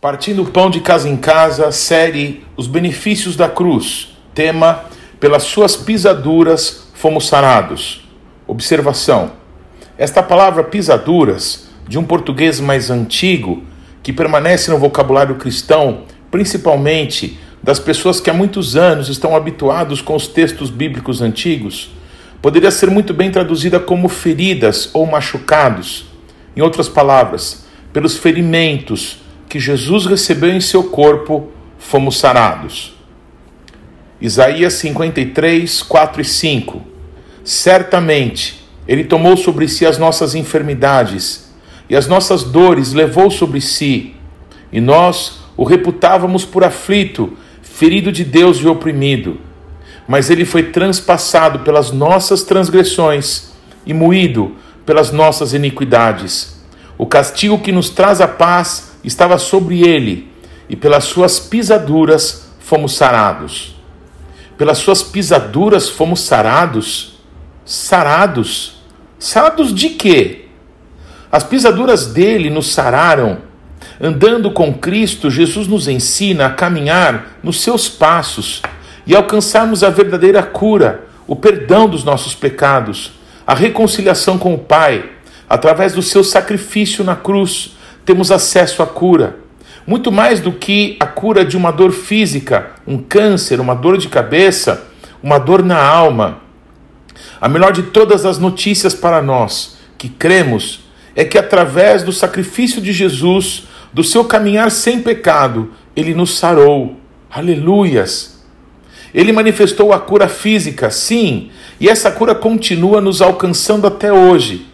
Partindo pão de casa em casa, série Os benefícios da cruz. Tema: Pelas suas pisaduras fomos sarados. Observação: Esta palavra pisaduras, de um português mais antigo, que permanece no vocabulário cristão, principalmente das pessoas que há muitos anos estão habituados com os textos bíblicos antigos, poderia ser muito bem traduzida como feridas ou machucados. Em outras palavras, pelos ferimentos que Jesus recebeu em seu corpo, fomos sarados. Isaías 53, 4 e 5. Certamente, Ele tomou sobre si as nossas enfermidades e as nossas dores levou sobre si, e nós o reputávamos por aflito, ferido de Deus e oprimido. Mas ele foi transpassado pelas nossas transgressões e moído pelas nossas iniquidades. O castigo que nos traz a paz estava sobre ele, e pelas suas pisaduras fomos sarados. Pelas suas pisaduras fomos sarados? Sarados? Sarados de quê? As pisaduras dele nos sararam. Andando com Cristo, Jesus nos ensina a caminhar nos seus passos e alcançarmos a verdadeira cura, o perdão dos nossos pecados, a reconciliação com o Pai, através do seu sacrifício na cruz, temos acesso à cura. Muito mais do que a cura de uma dor física, um câncer, uma dor de cabeça, uma dor na alma. A melhor de todas as notícias para nós que cremos é que através do sacrifício de Jesus, do seu caminhar sem pecado, ele nos sarou. Aleluias! Ele manifestou a cura física, sim, e essa cura continua nos alcançando até hoje.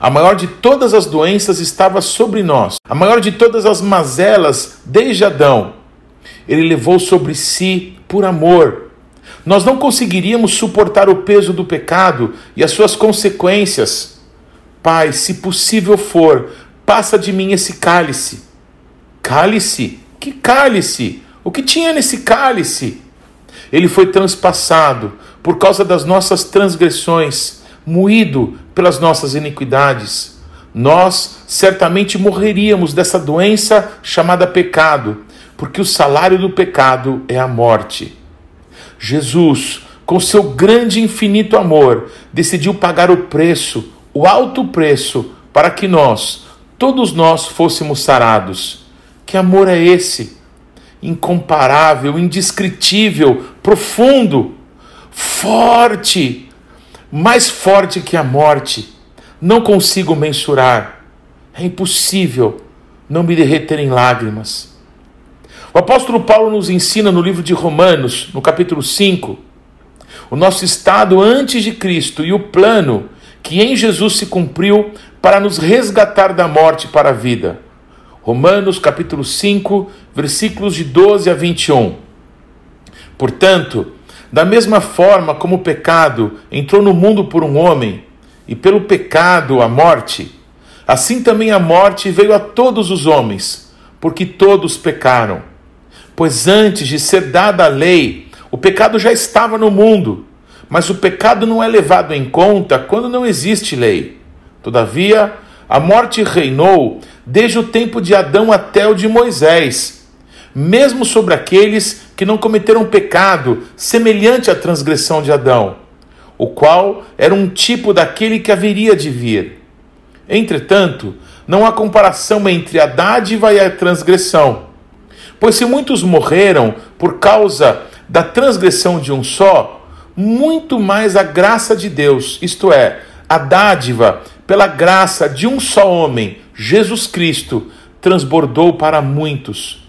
A maior de todas as doenças estava sobre nós, a maior de todas as mazelas desde Adão. Ele levou sobre si por amor. Nós não conseguiríamos suportar o peso do pecado e as suas consequências. Pai, se possível for, passa de mim esse cálice. Cálice? Que cálice? O que tinha nesse cálice? Ele foi transpassado por causa das nossas transgressões moído pelas nossas iniquidades. Nós certamente morreríamos dessa doença chamada pecado, porque o salário do pecado é a morte. Jesus, com seu grande e infinito amor, decidiu pagar o preço, o alto preço, para que nós, todos nós, fôssemos sarados. Que amor é esse? Incomparável, indescritível, profundo, forte mais forte que a morte. Não consigo mensurar. É impossível não me derreter em lágrimas. O apóstolo Paulo nos ensina no livro de Romanos, no capítulo 5, o nosso estado antes de Cristo e o plano que em Jesus se cumpriu para nos resgatar da morte para a vida. Romanos capítulo 5, versículos de 12 a 21. Portanto, da mesma forma como o pecado entrou no mundo por um homem, e pelo pecado a morte, assim também a morte veio a todos os homens, porque todos pecaram. Pois antes de ser dada a lei, o pecado já estava no mundo, mas o pecado não é levado em conta quando não existe lei. Todavia, a morte reinou desde o tempo de Adão até o de Moisés mesmo sobre aqueles que não cometeram pecado semelhante à transgressão de Adão, o qual era um tipo daquele que haveria de vir. Entretanto, não há comparação entre a dádiva e a transgressão. Pois se muitos morreram por causa da transgressão de um só, muito mais a graça de Deus, isto é, a dádiva pela graça de um só homem, Jesus Cristo, transbordou para muitos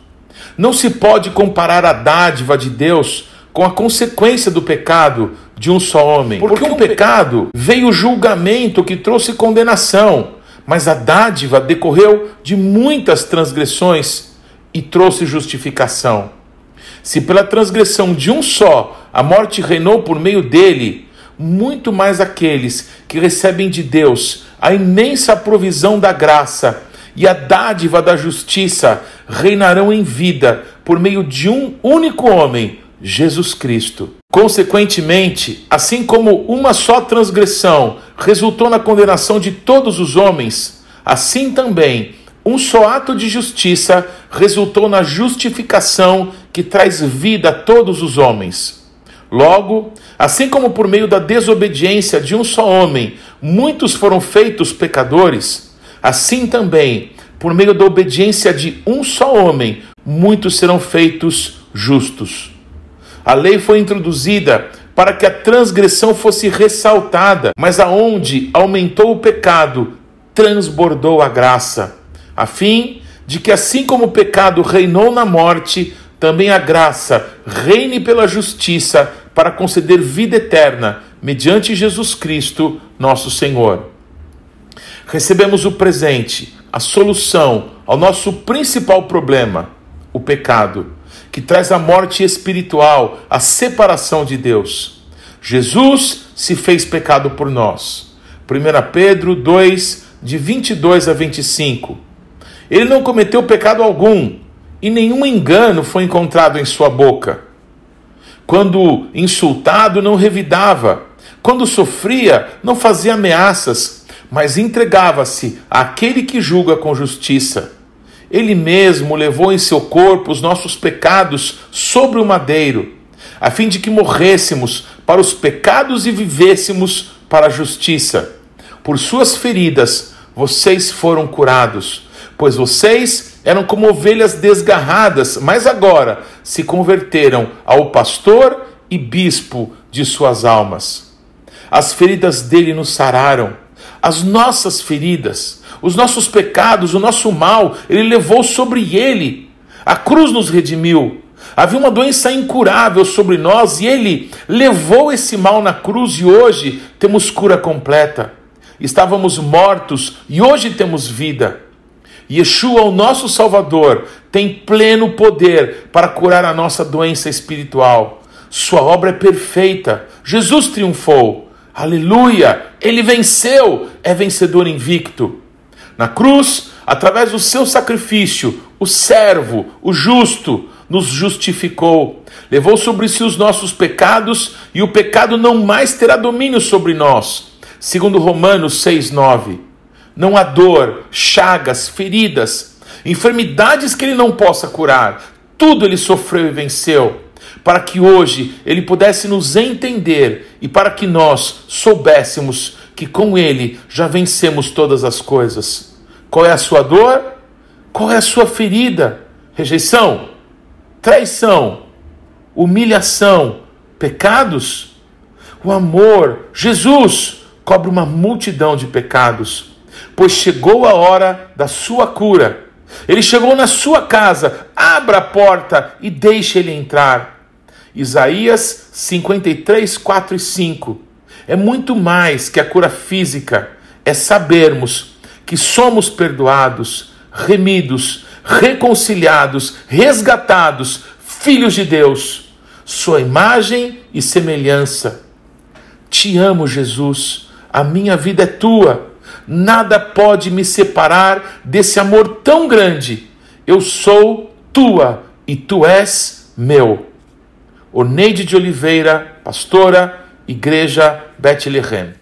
não se pode comparar a dádiva de Deus com a consequência do pecado de um só homem. Porque o um pecado veio o julgamento que trouxe condenação, mas a dádiva decorreu de muitas transgressões e trouxe justificação. Se pela transgressão de um só a morte reinou por meio dele, muito mais aqueles que recebem de Deus a imensa provisão da graça e a dádiva da justiça reinarão em vida por meio de um único homem, Jesus Cristo. Consequentemente, assim como uma só transgressão resultou na condenação de todos os homens, assim também um só ato de justiça resultou na justificação que traz vida a todos os homens. Logo, assim como por meio da desobediência de um só homem muitos foram feitos pecadores, assim também, por meio da obediência de um só homem, muitos serão feitos justos. A lei foi introduzida para que a transgressão fosse ressaltada, mas aonde aumentou o pecado, transbordou a graça, a fim de que, assim como o pecado reinou na morte, também a graça reine pela justiça para conceder vida eterna mediante Jesus Cristo, nosso Senhor. Recebemos o presente, a solução ao nosso principal problema, o pecado, que traz a morte espiritual, a separação de Deus. Jesus se fez pecado por nós. 1 Pedro 2, de 22 a 25. Ele não cometeu pecado algum, e nenhum engano foi encontrado em sua boca. Quando insultado, não revidava. Quando sofria, não fazia ameaças, mas entregava-se àquele que julga com justiça. Ele mesmo levou em seu corpo os nossos pecados sobre o madeiro, a fim de que morrêssemos para os pecados e vivêssemos para a justiça. Por suas feridas vocês foram curados, pois vocês eram como ovelhas desgarradas, mas agora se converteram ao pastor e bispo de suas almas. As feridas dele nos sararam, as nossas feridas, os nossos pecados, o nosso mal, ele levou sobre ele. A cruz nos redimiu. Havia uma doença incurável sobre nós e ele levou esse mal na cruz e hoje temos cura completa. Estávamos mortos e hoje temos vida. Yeshua, o nosso Salvador, tem pleno poder para curar a nossa doença espiritual. Sua obra é perfeita. Jesus triunfou. Aleluia! Ele venceu, é vencedor invicto. Na cruz, através do seu sacrifício, o servo, o justo, nos justificou, levou sobre si os nossos pecados e o pecado não mais terá domínio sobre nós. Segundo Romanos 6:9. Não há dor, chagas, feridas, enfermidades que ele não possa curar. Tudo ele sofreu e venceu para que hoje ele pudesse nos entender e para que nós soubéssemos que com ele já vencemos todas as coisas. Qual é a sua dor? Qual é a sua ferida? Rejeição, traição, humilhação, pecados? O amor, Jesus, cobre uma multidão de pecados, pois chegou a hora da sua cura. Ele chegou na sua casa, abra a porta e deixe ele entrar. Isaías 53, 4 e 5. É muito mais que a cura física, é sabermos que somos perdoados, remidos, reconciliados, resgatados, filhos de Deus, sua imagem e semelhança. Te amo, Jesus, a minha vida é tua, nada pode me separar desse amor tão grande. Eu sou tua e tu és meu. Oneide de Oliveira, pastora, Igreja Bethlehem.